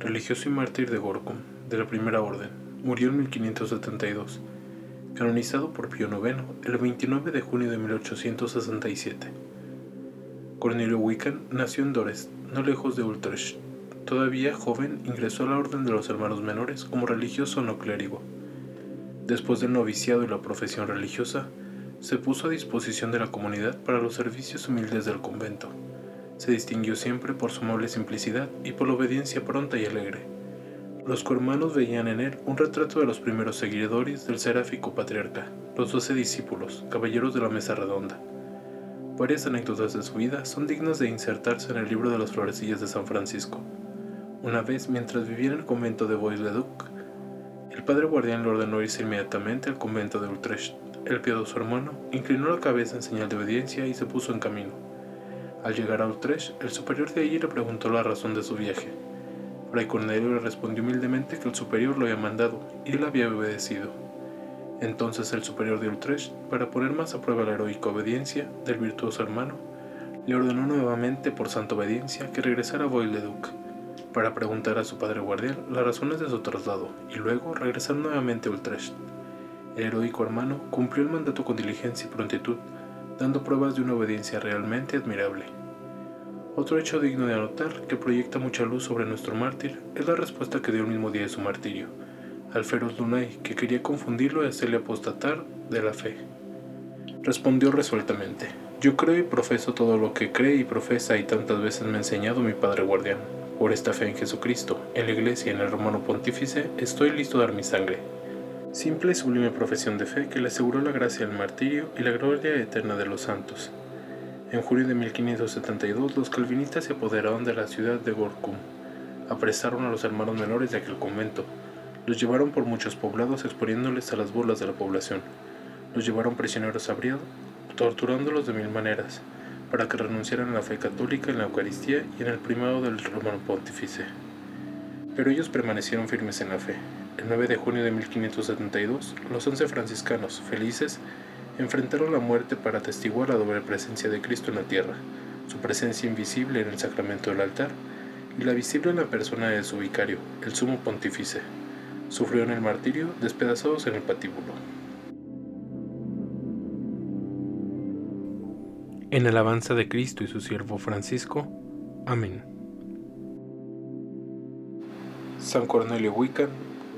religioso y mártir de Gorkum, de la Primera Orden, murió en 1572, canonizado por Pío IX el 29 de junio de 1867. Cornelio Wiccan nació en Dores, no lejos de Utrecht. Todavía joven, ingresó a la Orden de los Hermanos Menores como religioso no clérigo. Después del noviciado y la profesión religiosa, se puso a disposición de la comunidad para los servicios humildes del convento se distinguió siempre por su amable simplicidad y por la obediencia pronta y alegre. Los cohermanos veían en él un retrato de los primeros seguidores del seráfico patriarca, los doce discípulos, caballeros de la mesa redonda. Varias anécdotas de su vida son dignas de insertarse en el libro de las florecillas de San Francisco. Una vez, mientras vivía en el convento de Bois-le-Duc, el padre guardián le ordenó irse inmediatamente al convento de Utrecht. El piadoso hermano inclinó la cabeza en señal de obediencia y se puso en camino. Al llegar a Utrecht, el superior de allí le preguntó la razón de su viaje. Fray Cornelio le respondió humildemente que el superior lo había mandado y él había obedecido. Entonces el superior de Utrecht, para poner más a prueba la heroica obediencia del virtuoso hermano, le ordenó nuevamente por santa obediencia que regresara a Bois-le-Duc para preguntar a su padre guardián las razones de su traslado y luego regresar nuevamente a Utrecht. El heroico hermano cumplió el mandato con diligencia y prontitud, dando pruebas de una obediencia realmente admirable. Otro hecho digno de anotar, que proyecta mucha luz sobre nuestro mártir, es la respuesta que dio el mismo día de su martirio, al feroz Lunay, que quería confundirlo y hacerle apostatar de la fe. Respondió resueltamente, yo creo y profeso todo lo que cree y profesa y tantas veces me ha enseñado mi Padre Guardián. Por esta fe en Jesucristo, en la Iglesia y en el Romano Pontífice, estoy listo a dar mi sangre, Simple y sublime profesión de fe que le aseguró la gracia del martirio y la gloria eterna de los santos. En julio de 1572 los calvinistas se apoderaron de la ciudad de Gorkum. Apresaron a los hermanos menores de aquel convento. Los llevaron por muchos poblados exponiéndoles a las burlas de la población. Los llevaron prisioneros a Briel, torturándolos de mil maneras, para que renunciaran a la fe católica en la Eucaristía y en el primado del romano pontífice. Pero ellos permanecieron firmes en la fe, el 9 de junio de 1572, los once franciscanos, felices, enfrentaron la muerte para atestiguar la doble presencia de Cristo en la tierra, su presencia invisible en el sacramento del altar y la visible en la persona de su vicario, el sumo pontífice. Sufrieron el martirio despedazados en el patíbulo. En alabanza de Cristo y su siervo Francisco. Amén. San Cornelio Wiccan